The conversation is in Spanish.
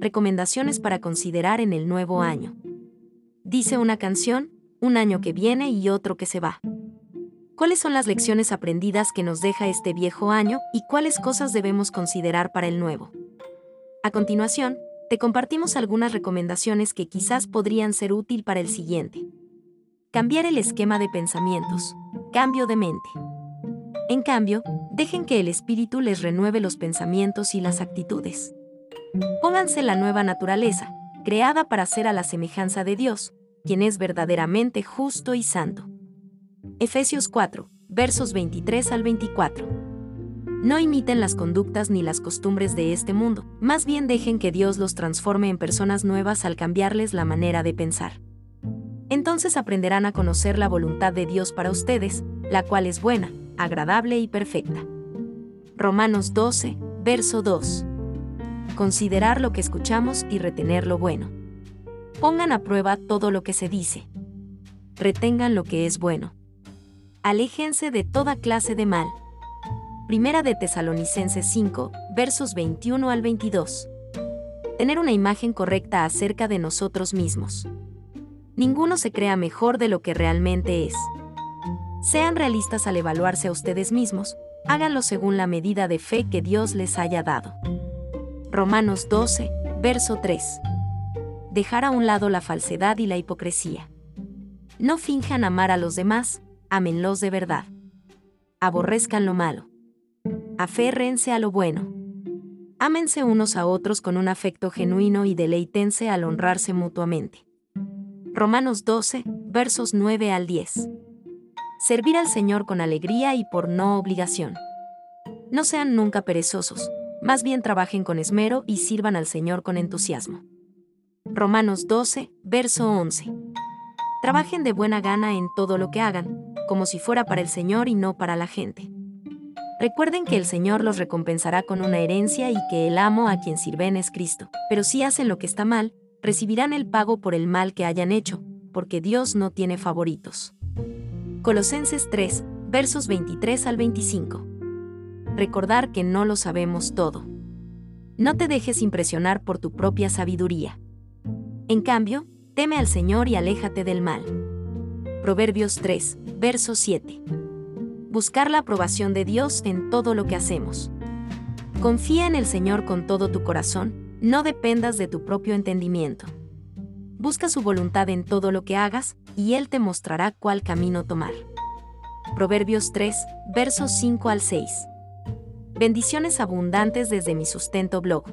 recomendaciones para considerar en el nuevo año. Dice una canción, un año que viene y otro que se va. ¿Cuáles son las lecciones aprendidas que nos deja este viejo año y cuáles cosas debemos considerar para el nuevo? A continuación, te compartimos algunas recomendaciones que quizás podrían ser útil para el siguiente. Cambiar el esquema de pensamientos. Cambio de mente. En cambio, dejen que el espíritu les renueve los pensamientos y las actitudes. Pónganse la nueva naturaleza, creada para ser a la semejanza de Dios, quien es verdaderamente justo y santo. Efesios 4, versos 23 al 24. No imiten las conductas ni las costumbres de este mundo, más bien dejen que Dios los transforme en personas nuevas al cambiarles la manera de pensar. Entonces aprenderán a conocer la voluntad de Dios para ustedes, la cual es buena, agradable y perfecta. Romanos 12, verso 2 considerar lo que escuchamos y retener lo bueno. Pongan a prueba todo lo que se dice. Retengan lo que es bueno. Aléjense de toda clase de mal. Primera de Tesalonicenses 5, versos 21 al 22. Tener una imagen correcta acerca de nosotros mismos. Ninguno se crea mejor de lo que realmente es. Sean realistas al evaluarse a ustedes mismos, háganlo según la medida de fe que Dios les haya dado. Romanos 12, verso 3. Dejar a un lado la falsedad y la hipocresía. No finjan amar a los demás, ámenlos de verdad. Aborrezcan lo malo. Aférrense a lo bueno. Ámense unos a otros con un afecto genuino y deleítense al honrarse mutuamente. Romanos 12, versos 9 al 10. Servir al Señor con alegría y por no obligación. No sean nunca perezosos, más bien trabajen con esmero y sirvan al Señor con entusiasmo. Romanos 12, verso 11. Trabajen de buena gana en todo lo que hagan, como si fuera para el Señor y no para la gente. Recuerden que el Señor los recompensará con una herencia y que el amo a quien sirven es Cristo. Pero si hacen lo que está mal, recibirán el pago por el mal que hayan hecho, porque Dios no tiene favoritos. Colosenses 3, versos 23 al 25 recordar que no lo sabemos todo. No te dejes impresionar por tu propia sabiduría. En cambio, teme al Señor y aléjate del mal. Proverbios 3, verso 7. Buscar la aprobación de Dios en todo lo que hacemos. Confía en el Señor con todo tu corazón, no dependas de tu propio entendimiento. Busca su voluntad en todo lo que hagas, y Él te mostrará cuál camino tomar. Proverbios 3, versos 5 al 6. Bendiciones abundantes desde mi sustento blog.